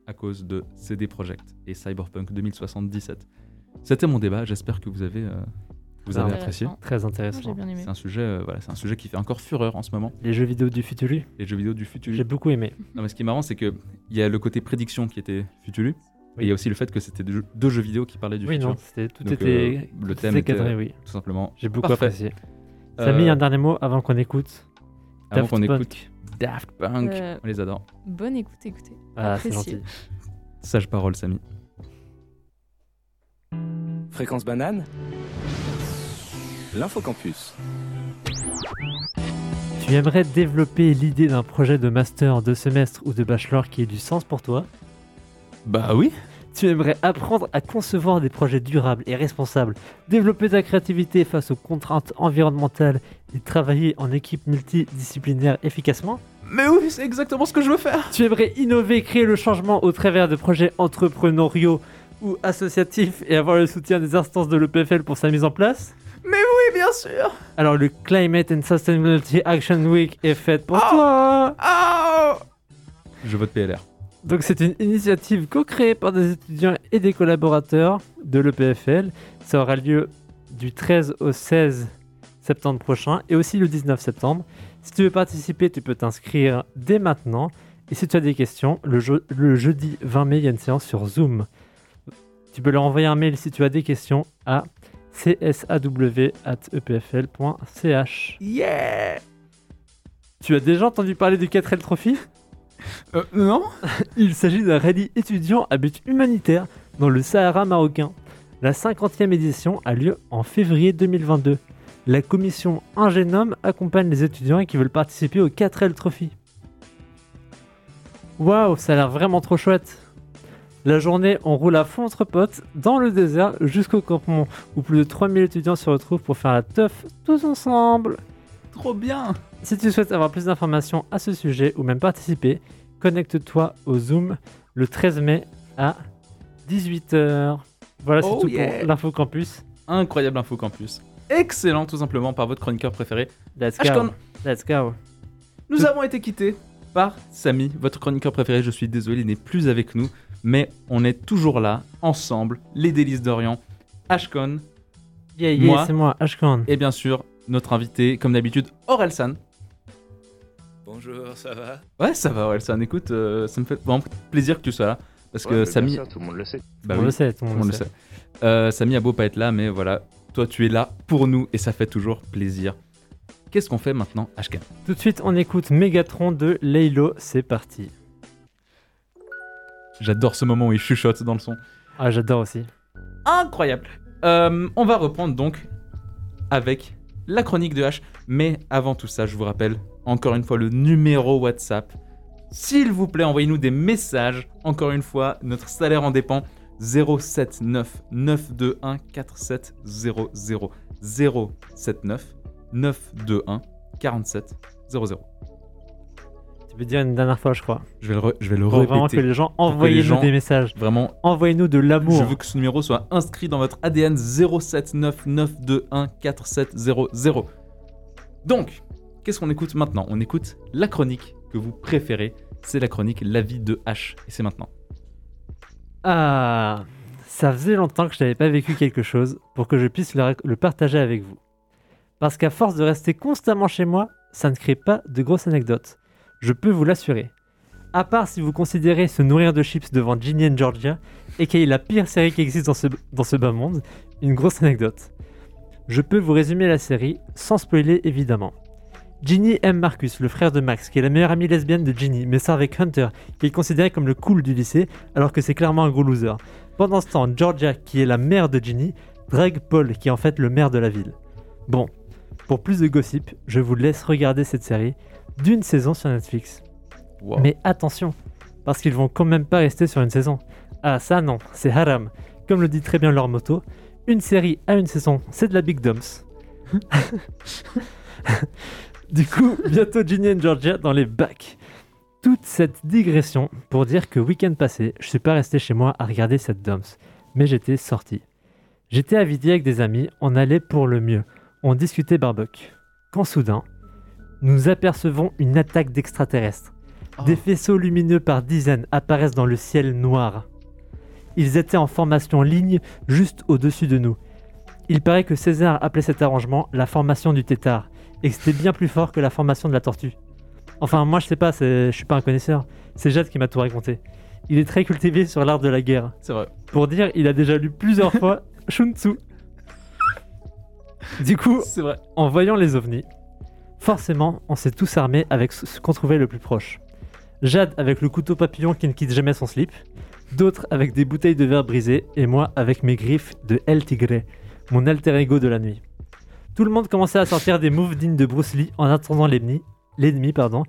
à cause de CD Projekt et Cyberpunk 2077. C'était mon débat, j'espère que vous avez, euh, vous avez apprécié. Très intéressant. Aimé. C'est un sujet, euh, voilà, c'est un sujet qui fait encore fureur en ce moment. Les jeux vidéo du futur, Les jeux vidéo du futur. j'ai beaucoup aimé. Non, mais ce qui est marrant, c'est qu'il y a le côté prédiction qui était Futulu. Et il y a aussi le fait que c'était deux, jeux- deux jeux vidéo qui parlaient du Oui, futur, non, c'était tout Donc, était, euh, tout le thème était cadré, oui. tout simplement. J'ai beaucoup Parfait. apprécié. Euh, Samy, un dernier mot avant qu'on écoute. avant Daft qu'on Punk. écoute Daft Punk, Euh, on les adore. bonne écoute, écoutez. Ah, c'est gentil. Sage parole, Samy. Fréquence banane L'infocampus. Tu aimerais développer l'idée d'un projet de master, de semestre ou de bachelor qui ait du sens pour toi? Bah oui. Tu aimerais apprendre à concevoir des projets durables et responsables, développer ta créativité face aux contraintes environnementales et travailler en équipe multidisciplinaire efficacement? Mais oui, c'est exactement ce que je veux faire. Tu aimerais innover, créer le changement au travers de projets entrepreneuriaux ou associatifs et avoir le soutien des instances de l'EPFL pour sa mise en place? Oui, bien sûr. Alors le Climate and Sustainability Action Week est faite pour toi Je vote PLR. Donc c'est une initiative co-créée par des étudiants et des collaborateurs de l'EPFL. Ça aura lieu du 13 au 16 septembre prochain et aussi le 19 septembre. Si tu veux participer, tu peux t'inscrire dès maintenant. Et si tu as des questions, le, je- le jeudi 20 mai, il y a une séance sur Zoom. Tu peux leur envoyer un mail si tu as des questions à csaw.epfl.ch. Yeah. Tu as déjà entendu parler du 4L Trophy? Euh, non. Il s'agit d'un rallye étudiant à but humanitaire dans le Sahara marocain. La 50e édition a lieu en février 2022. La commission Ingénome accompagne les étudiants qui veulent participer au 4L Trophy. Waouh, ça a l'air vraiment trop chouette. La journée, on roule à fond entre potes dans le désert jusqu'au campement où plus de 3000 étudiants se retrouvent pour faire la teuf tous ensemble. Trop bien. Si tu souhaites avoir plus d'informations à ce sujet ou même participer, connecte-toi au Zoom le 13 mai à 18h. Voilà, c'est Oh tout yeah. pour l'info campus. Incroyable info campus. Excellent, tout simplement, par votre chroniqueur préféré. Let's Ashcon. go. Let's go. Nous Tout- avons été quittés par Samy, votre chroniqueur préféré. Je suis désolé, il n'est plus avec nous, mais on est toujours là, ensemble, les délices d'Orient, Ashcon, Yeah, yeah, Moi. c'est moi, Ashkan. et bien sûr, notre invité, comme d'habitude, Orelsan. Bonjour, ça va? Ouais, ça va, Orelsan. Écoute, euh, ça me fait vraiment plaisir que tu sois là, parce que Ouais, Samy. tout le monde le sait. Bah on oui, le sait, tout le on monde le sait. Euh, Samy a beau pas être là, mais voilà, toi tu es là pour nous et ça fait toujours plaisir. Qu'est-ce qu'on fait maintenant, Ashkan Tout de suite, on écoute Megatron de Laylo. C'est parti. J'adore ce moment où il chuchote dans le son. Ah, j'adore aussi. incroyable. Euh, on va reprendre donc avec la chronique de H. Mais avant tout ça, je vous rappelle encore une fois le numéro WhatsApp. S'il vous plaît, envoyez-nous des messages. Encore une fois, notre salaire en dépend. 079 921 4700 079 921 47 00. Tu veux dire une dernière fois, je crois. Je vais le, re- je vais le Pour vraiment que répéter. les gens envoyez-nous des messages. Vraiment, Envoyez-nous de l'amour. je veux que ce numéro soit inscrit dans votre ADN 079 921 4700. Donc, qu'est-ce qu'on écoute maintenant? On écoute la chronique que vous préférez. C'est la chronique La vie de H. Et c'est maintenant. Ah, ça faisait longtemps que je n'avais pas vécu quelque chose pour que je puisse le partager avec vous. Parce qu'à force de rester constamment chez moi, ça ne crée pas de grosses anecdotes. Je peux vous l'assurer. À part si vous considérez se nourrir de chips devant Ginny and Georgia, et qui est la pire série qui existe dans ce, dans ce bas monde, une grosse anecdote. Je peux vous résumer la série, sans spoiler évidemment. Ginny aime Marcus, le frère de Max, qui est la meilleure amie lesbienne de Ginny, mais sort avec Hunter, qui est considéré comme le cool du lycée, alors que c'est clairement un gros loser. Pendant ce temps, Georgia, qui est la mère de Ginny, drague Paul, qui est en fait le maire de la ville. Bon, pour plus de gossip, je vous laisse regarder cette série d'une saison sur Netflix. Wow. Mais attention, parce qu'ils vont quand même pas rester sur une saison. Ah ça non, c'est haram. Comme le dit très bien leur moto, une série à une saison, c'est de la big dumps. du coup, bientôt Ginny et Georgia dans les bacs. Toute cette digression pour dire que week-end passé, je suis pas resté chez moi à regarder cette dumps, mais j'étais sorti. J'étais à Vidi avec des amis, on allait pour le mieux. On discutait barbecue. Quand soudain, nous apercevons une attaque d'extraterrestres. Des faisceaux lumineux par dizaines apparaissent dans le ciel noir. Ils étaient en formation ligne juste au-dessus de nous. Il paraît que César appelait cet arrangement la formation du tétard, et que c'était bien plus fort que la formation de la tortue. Enfin, moi je sais pas, je suis pas un connaisseur. C'est Jade qui m'a tout raconté. Il est très cultivé sur l'art de la guerre. C'est vrai. Pour dire, il a déjà lu plusieurs fois Shun Tzu. Du coup, vrai. en voyant les ovnis, forcément, on s'est tous armés avec ce qu'on trouvait le plus proche. Jade avec le couteau papillon qui ne quitte jamais son slip, d'autres avec des bouteilles de verre brisées, et moi avec mes griffes de El Tigre, mon alter ego de la nuit. Tout le monde commençait à sortir des moves dignes de Bruce Lee en attendant l'ennemi, l'ennemi pardon,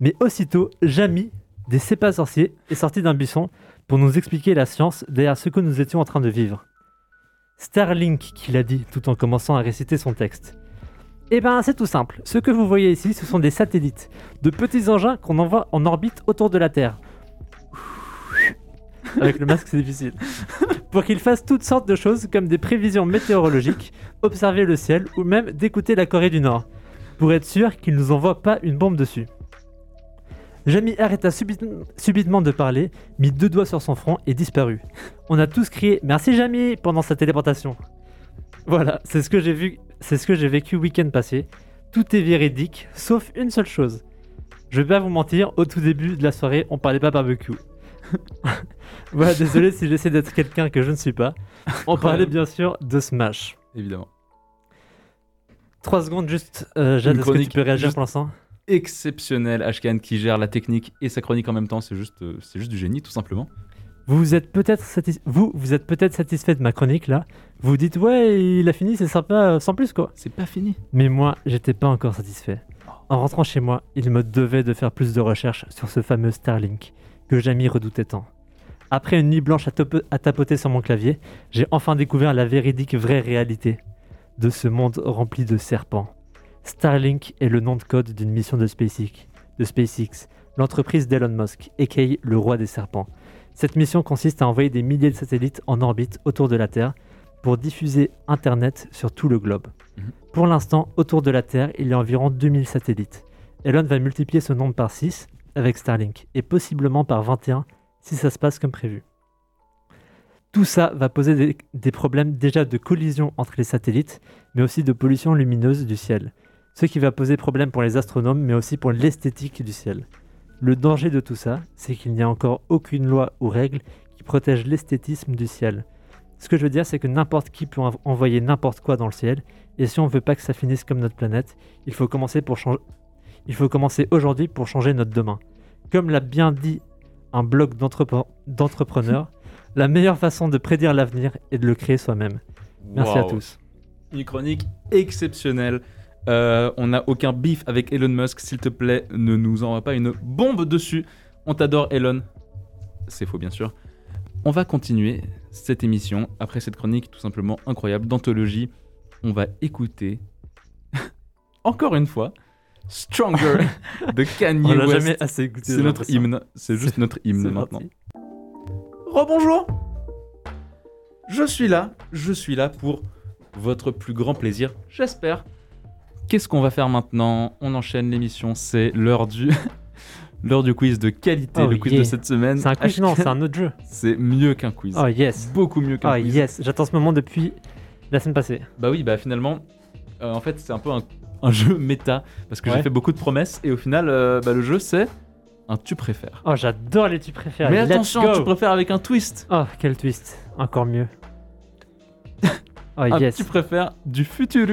mais aussitôt, Jamy, des c'est pas sorciers, est sorti d'un buisson pour nous expliquer la science derrière ce que nous étions en train de vivre. Starlink qu'il a dit tout en commençant à réciter son texte. Eh ben, c'est tout simple. Ce que vous voyez ici, ce sont des satellites, de petits engins qu'on envoie en orbite autour de la Terre. Avec le masque, c'est difficile. Pour qu'ils fassent toutes sortes de choses comme des prévisions météorologiques, observer le ciel ou même d'écouter la Corée du Nord, pour être sûr qu'ils nous envoient pas une bombe dessus. Jamie arrêta subit- subitement de parler, mit deux doigts sur son front et disparut. On a tous crié Merci Jamie pendant sa téléportation. Voilà, c'est ce que j'ai vu, c'est ce que j'ai vécu week-end passé. Tout est véridique, sauf une seule chose. Je vais pas vous mentir, au tout début de la soirée, on parlait pas barbecue. voilà, désolé si j'essaie d'être quelqu'un que je ne suis pas. On parlait bien sûr de Smash. Évidemment. 3 secondes juste, euh, Jade, est-ce que tu peux réagir pour l'instant? Exceptionnel. Ashkan qui gère la technique et sa chronique en même temps. C'est juste, euh, c'est juste du génie, tout simplement. Vous êtes peut-être satis- vous, vous êtes peut-être satisfait de ma chronique là. Vous vous dites ouais, il a fini, c'est sympa, euh, sans plus quoi. C'est pas fini. Mais moi, j'étais pas encore satisfait. En rentrant chez moi, il me devait de faire plus de recherches sur ce fameux Starlink que Jamie redoutait tant. Après une nuit blanche à, à tapoter sur mon clavier, j'ai enfin découvert la véridique vraie réalité de ce monde rempli de serpents. Starlink est le nom de code d'une mission de SpaceX, de SpaceX, l'entreprise d'Elon Musk, aka le roi des serpents. Cette mission consiste à envoyer des milliers de satellites en orbite autour de la Terre pour diffuser Internet sur tout le globe. Mhm. Pour l'instant, autour de la Terre, il y a environ 2000 satellites. Elon va multiplier ce nombre par 6 avec Starlink, et possiblement par 21 si ça se passe comme prévu. Tout ça va poser des, des problèmes déjà de collision entre les satellites, mais aussi de pollution lumineuse du ciel. Ce qui va poser problème pour les astronomes, mais aussi pour l'esthétique du ciel. Le danger de tout ça, c'est qu'il n'y a encore aucune loi ou règle qui protège l'esthétisme du ciel. Ce que je veux dire, c'est que n'importe qui peut env- envoyer n'importe quoi dans le ciel, et si on veut pas que ça finisse comme notre planète, il faut commencer pour changer. Il faut commencer aujourd'hui pour changer notre demain. Comme l'a bien dit un blog d'entrepre- d'entrepreneurs, la meilleure façon de prédire l'avenir est de le créer soi-même. Merci à tous. Une chronique exceptionnelle. Euh, on n'a aucun bif avec Elon Musk. S'il te plaît, ne nous envoie pas une bombe dessus. On t'adore, Elon. C'est faux, bien sûr. On va continuer cette émission après cette chronique tout simplement incroyable d'anthologie. On va écouter encore une fois Stronger de Kanye On West. jamais assez écouté. C'est notre hymne, c'est juste notre hymne maintenant. Rebonjour Je suis là, je suis là pour votre plus grand plaisir, j'espère. Qu'est-ce qu'on va faire maintenant On enchaîne l'émission, c'est l'heure du... l'heure du quiz de qualité, Oh le quiz yeah. de cette semaine. C'est un quiz, non, c'est un autre jeu. C'est mieux qu'un quiz. Oh yes. Beaucoup mieux qu'un Oh quiz. yes. J'attends ce moment depuis la semaine passée. Bah oui, bah finalement, euh, en fait, c'est un peu un, un jeu méta, parce que j'ai fait beaucoup de promesses, et au final, euh, bah, le jeu, c'est un tu préfères. Oh, j'adore les tu préfères. Mais Let's attention, go. tu préfères avec un twist. Oh, quel twist. Encore mieux. Oh Un yes. tu préfères du futur.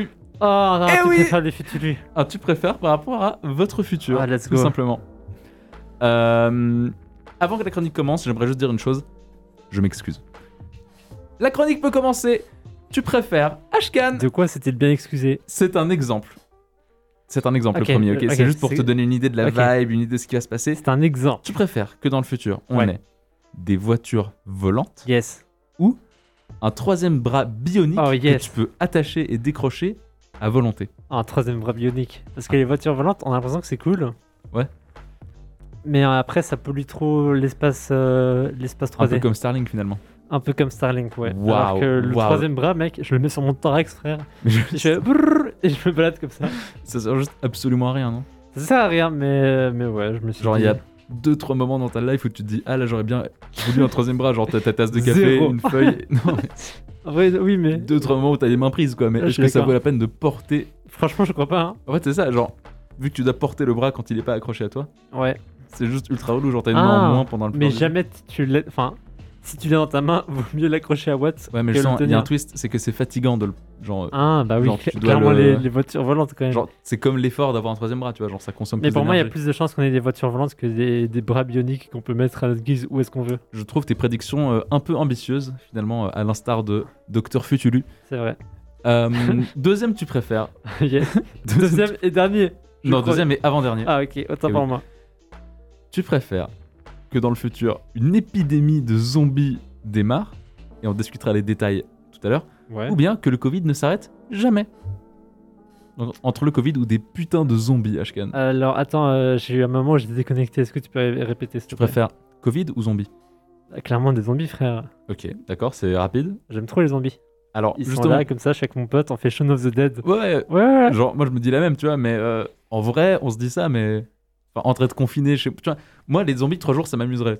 Oh, non, Eh tu oui. préfères les. Un tu préfères par rapport à votre futur. Ah, let's tout go. simplement. Euh, avant que la chronique commence, j'aimerais juste dire une chose. Je m'excuse. La chronique peut commencer. Tu préfères Ashkan. De quoi s'est-il bien excusé? C'est un exemple. C'est un exemple Ok, le premier, ok, C'est juste pour te donner une idée de la vibe, une idée de ce qui va se passer. C'est un exemple. Tu préfères que dans le futur, on Ouais. ait des voitures volantes, Yes. un troisième bras bionique Oh, que tu peux attacher et décrocher à volonté. Oh, un troisième bras bionique. Parce que les voitures volantes, on a l'impression que c'est cool. Ouais. Mais après, ça pollue trop l'espace euh, l'espace 3D. Un peu comme Starlink finalement. Un peu comme Starlink, ouais. Waouh, Alors que le troisième bras, mec, je le mets sur mon thorax, frère. Mais je- Je fais brrr et je me balade comme ça. ça sert juste absolument à rien, non? Ça sert à rien, mais, mais ouais, je me suis Genre, il dit... y a deux, trois moments dans ta life où tu te dis Ah là, j'aurais bien voulu un troisième bras, genre t'as ta tasse de café, Zéro. une feuille. Non, mais vrai, oui, mais deux, trois moments où t'as les mains prises, quoi. Mais est-ce que ça vaut la peine de porter franchement, je crois pas. Hein. En fait, c'est ça, genre, vu que tu dois porter le bras quand il est pas accroché à toi, Ouais. c'est juste ultra relou, genre t'as une main Ah, en moins pendant le Mais jamais tu l'as... Enfin, si tu l'as dans ta main, vaut mieux l'accrocher à Watt Ouais, mais que je le sens, il y a un twist, c'est que c'est fatigant de le. Genre, Ah, bah oui, Genre, clairement le- les, les voitures volantes quand même. genre c'est comme l'effort d'avoir un troisième bras, tu vois, genre ça consomme mais plus pour moi, il y a plus de chances qu'on ait des voitures volantes que des, des bras bioniques qu'on peut mettre à notre guise où est-ce qu'on veut. Je trouve tes prédictions euh, un peu ambitieuses, finalement, euh, à l'instar de Docteur Futulu. C'est vrai. Euh, deuxième, tu préfères. Yes. Deuxième et dernier. Non, crois. deuxième et avant-dernier. Ah, ok, autant pour oui. moi. Tu préfères que dans le futur, une épidémie de zombies démarre, et on discutera les détails tout à l'heure, Ouais. ou bien que le Covid ne s'arrête jamais. Donc, entre le Covid ou des putains de zombies, Ashkan. Alors, attends, euh, j'ai eu un moment où j'étais déconnecté. Est-ce que tu peux ré- répéter s'il te Tu plaît? Préfères Covid ou zombie Ah, Clairement, des zombies, frère. Ok, d'accord, c'est rapide. J'aime trop les zombies. Alors, Ils sont justement, là, comme ça, je suis avec mon pote, on fait Shaun of the Dead. ouais, Ouais, ouais. genre, moi je me dis la même, tu vois, mais euh, en vrai, on se dit ça, mais. Enfin, entre être confiné, je sais tu vois, moi, les zombies, trois jours, ça m'amuserait.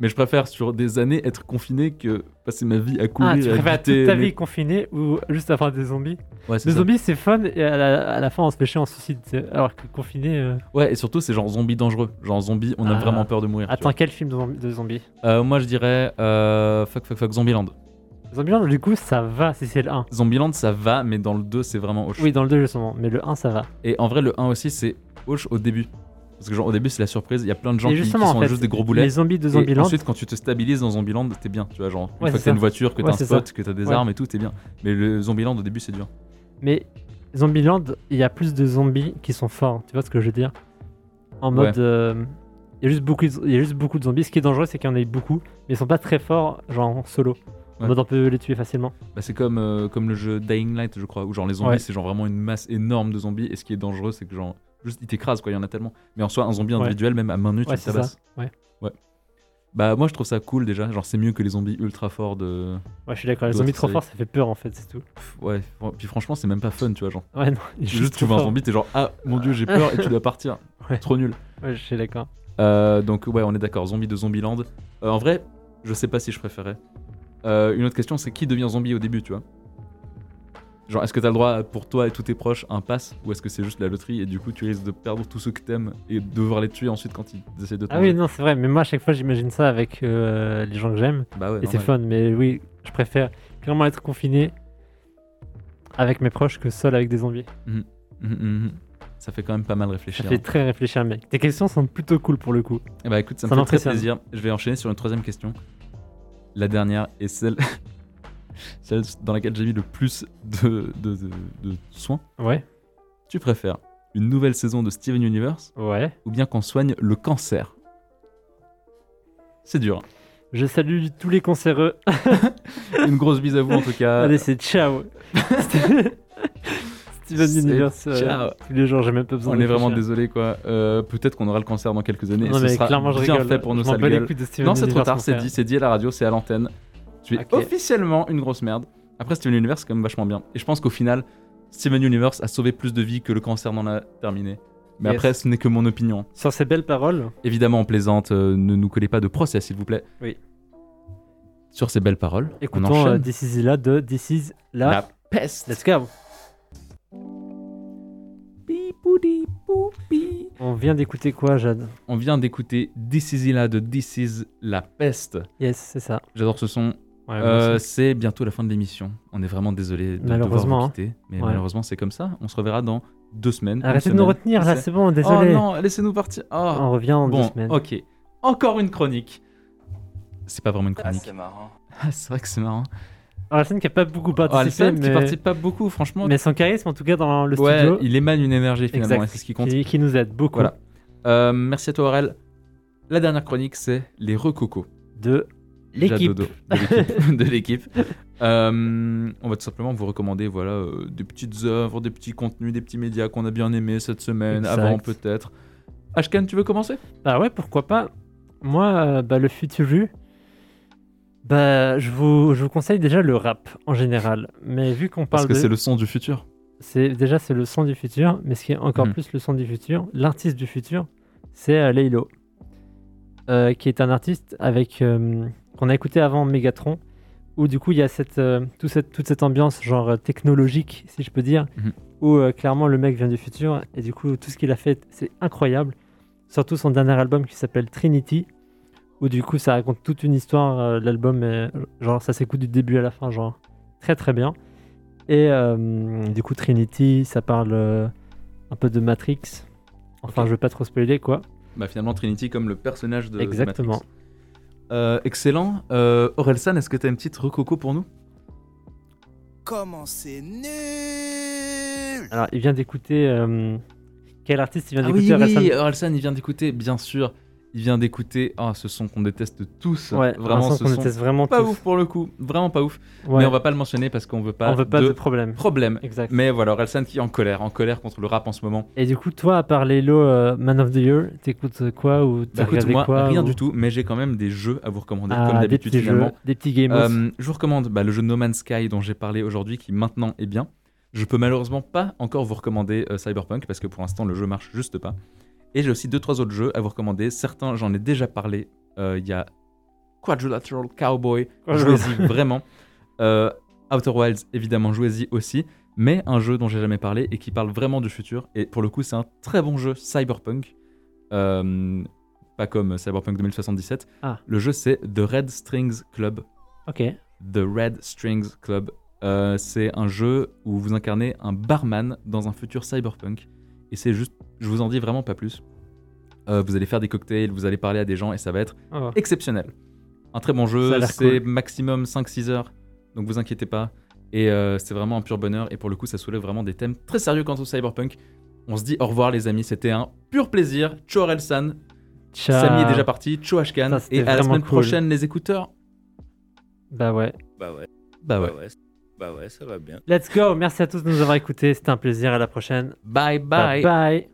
Mais je préfère sur des années être confiné que passer ma vie à courir. Ah, tu à préfères toute ta vie confinée ou juste avoir des zombies Ouais, Les ça. zombies, c'est fun et à la, à la fin, on se fait chier en suicide. tu sais. Alors que confiné. euh, Ouais, et surtout, c'est genre zombie dangereux. Genre zombie, on a Ah. vraiment peur de mourir. Attends, quel film de zombies, de zombies. Euh, moi, je dirais. Euh, fuck, fuck, fuck, Zombieland. Zombieland, du coup, ça va si c'est le 1. Zombieland, ça va, mais dans le 2, c'est vraiment hoche. Oui, dans le 2, justement, mais le 1, ça va. Et en vrai, le 1 aussi, c'est hoche au début. Parce que, genre, au début, c'est la surprise. Il y a plein de gens et qui, sont en fait, juste des gros boulets. les zombies de Et Zombieland, ensuite, quand tu te stabilises dans Zombieland, t'es bien. Tu vois, genre, une Ouais, fois que t'as une voiture, que t'as Ouais, un spot, ça. que t'as des Ouais. armes et tout, t'es bien. Mais le Zombieland, au début, c'est dur. mais Zombieland, il y a plus de zombies qui sont forts. Tu vois ce que je veux dire? En mode. euh, il y, a juste beaucoup de, il y a juste beaucoup de zombies. Ce qui est dangereux, c'est qu'il y en ait beaucoup, mais ils sont pas très forts, genre en solo. En mode, on peut les tuer facilement. Bah, c'est comme, euh, comme le jeu Dying Light, je crois, où genre les zombies, Ouais. c'est genre vraiment une masse énorme de zombies. Et ce qui est dangereux, c'est que genre, juste ils t'écrasent, quoi, il y en a tellement. Mais en soi, un zombie Ouais. individuel, même à main nue, tu Ouais, le c'est tabasses. ça. Ouais. Bah, moi, je trouve ça cool déjà. Genre, c'est mieux que les zombies ultra forts de. Ouais, je suis d'accord. Les zombies trop forts, ça fait peur en fait, c'est tout. Pff, Ouais, puis franchement, c'est même pas fun, tu vois. Genre, Ouais, non. il juste, tu vois un zombie, t'es genre, ah mon dieu, j'ai peur et tu dois partir. Ouais. Trop nul. Ouais, je suis d'accord. Euh, donc ouais, on est d'accord, zombie de Zombieland. Euh, en vrai, je sais pas si je préférais. Euh, une autre question, c'est qui devient zombie au début, tu vois? Genre, est-ce que t'as le droit pour toi et tous tes proches un pass ou est-ce que c'est juste la loterie et du coup tu risques de perdre tous ceux que t'aimes et de devoir les tuer ensuite quand ils essaient de te Ah oui, non, c'est vrai. Mais moi, à chaque fois, j'imagine ça avec euh, les gens que j'aime. Bah ouais, Et c'est fun. Mais oui, je préfère clairement être confiné avec mes proches que seul avec des zombies. Mhm, mhm. Ça fait quand même pas mal Ça réfléchir. fait très réfléchir, mec. Tes questions sont plutôt cool pour le coup. Eh bah écoute, ça me Ça fait très plaisir. Je vais enchaîner sur une troisième question. La dernière est celle, celle dans laquelle j'ai mis le plus de, de, de- de soins. Ouais, Tu préfères une nouvelle saison de Steven Universe ouais. ou bien qu'on soigne le cancer? C'est dur. hein. Je salue tous les cancéreux. Une grosse bise à vous en tout cas. Allez, c'est ciao. Steven C'est Universe. euh, ciao. tous les jours, j'ai même pas besoin On de est vraiment réfléchir. désolé quoi. Euh, Peut-être qu'on aura le cancer dans quelques années. et Non, ce mais sera clairement, je bien rigole. fait pour nos Je m'en sales bats les gueules. couilles de Steven Non, c'est trop Universe, tard, mon c'est frère. dit, c'est dit à la radio, c'est à l'antenne. Tu es Ok. officiellement une grosse merde. Après, Steven Universe, c'est quand même vachement bien. Et je pense qu'au final, Steven Universe a sauvé plus de vies que le cancer n'en a terminé. Mais Yes. après, ce n'est que mon opinion. Sur ces belles paroles, Évidemment, on plaisante, euh, ne nous collez pas de procès, s'il vous plaît. Oui. Sur ces belles paroles, on écoutons enchaîne. euh, This is là de This is. La peste. Let's go. On vient d'écouter quoi, Jade? On vient d'écouter This is Ila de This is La Peste. Yes, c'est ça. J'adore ce son. Ouais, Euh, c'est bientôt la fin de l'émission. On est vraiment désolé de Malheureusement, devoir hein. vous quitter. Mais Ouais. malheureusement, c'est comme ça. On se reverra dans deux semaines. Arrêtez de nous retenir là, C'est- bon, désolé. Oh non, laissez-nous partir. Oh. On revient en deux semaines. ok. Encore une chronique. C'est pas vraiment une Ah, chronique. c'est marrant. Ah, c'est vrai que c'est marrant. Arsène qui a pas beaucoup Oh, participé, Alcine mais... qui participe pas beaucoup, franchement. mais son charisme, en tout cas, dans le ouais, studio, il émane une énergie finalement, Exact. et c'est ce qui compte. qui, qui nous aide beaucoup. Voilà. Euh, merci à toi, Aurel. La dernière chronique, c'est les recocos. De l'équipe. De l'équipe. de l'équipe. Euh, on va tout simplement vous recommander voilà, euh, des petites œuvres, des petits contenus, des petits médias qu'on a bien aimés cette semaine, Exact. avant peut-être. Ashkan, tu veux commencer? Bah ouais, pourquoi pas. Moi, euh, bah, le futur bah, je vous, je vous conseille déjà le rap en général. Mais vu qu'on Parce parle que de... c'est le son du futur. c'est déjà c'est le son du futur, mais ce qui est encore Mhm. plus le son du futur, l'artiste du futur, c'est euh, Laylo, Euh, qui est un artiste avec euh, qu'on a écouté avant Megatron, où du coup il y a cette, euh, tout cette toute cette ambiance genre euh, technologique, si je peux dire, Mhm. où euh, clairement le mec vient du futur et du coup tout ce qu'il a fait c'est incroyable. Surtout son dernier album qui s'appelle Trinity, où du coup ça raconte toute une histoire. euh, L'album, genre ça s'écoute du début à la fin, genre très très bien. Et du coup, Trinity, ça parle un peu de Matrix. Enfin, je vais pas trop spoiler quoi. Bah, finalement, Trinity comme le personnage de de Exactement. Matrix. Euh, excellent. Euh, Orelsan, est-ce que tu as une petite recoco pour nous? Comment c'est nul Alors, il vient d'écouter. euh, Quel artiste il vient Ah oui, d'écouter oui, récemment Orelsan, il vient d'écouter, bien sûr. Il vient d'écouter ah, ce son qu'on déteste tous. Ouais, vraiment, ce qu'on son déteste vraiment pas tous. ouf pour le coup. Vraiment pas ouf. Ouais, Mais on va pas le mentionner parce qu'on veut pas, on veut pas de, de problème. problème. Exact. Mais voilà, Orelsan qui est en colère, en colère contre le rap en ce moment. Et du coup, toi, à part Lelo euh, Man of the Year, t'écoutes quoi ou Bah, regardé moi, quoi rien ou- du tout, mais j'ai quand même des jeux à vous recommander, Ah, comme des d'habitude jeux, des petits games. Euh, je vous recommande bah, le jeu No Man's Sky dont j'ai parlé aujourd'hui, qui maintenant est bien. Je peux malheureusement pas encore vous recommander euh, Cyberpunk parce que pour l'instant le jeu marche juste pas. Et j'ai aussi deux trois autres jeux à vous recommander. Certains, j'en ai déjà parlé. Euh, Il y a Quadrilateral Cowboy, jouez-y vraiment. Euh, Outer Wilds, évidemment, jouez-y aussi. Mais un jeu dont j'ai jamais parlé et qui parle vraiment du futur. Et pour le coup, c'est un très bon jeu Cyberpunk. Euh, pas comme Cyberpunk 2077. Ah. Le jeu, c'est The Red Strings Club. Ok. The Red Strings Club. C'est un jeu où vous incarnez un barman dans un futur cyberpunk. Et c'est juste, je vous en dis vraiment pas plus. Euh, vous allez faire des cocktails, vous allez parler à des gens et ça va être Oh. exceptionnel. Un très bon jeu, c'est cool. maximum 5-6 heures, donc vous inquiétez pas. Et euh, c'est vraiment un pur bonheur. Et pour le coup, ça soulève vraiment des thèmes très sérieux quant au cyberpunk. On se dit au revoir les amis, c'était un pur plaisir. Ciao Relsan, Ciao. Samy est déjà parti, ciao Ashkan. Ça, Et à la semaine cool. prochaine les écouteurs. Bah ouais. Bah ouais. Bah ouais. Bah ouais. Bah ouais, ça va bien. Let's go. Merci à tous de nous avoir écoutés. C'était un plaisir. À la prochaine. Bye bye. bye. bye.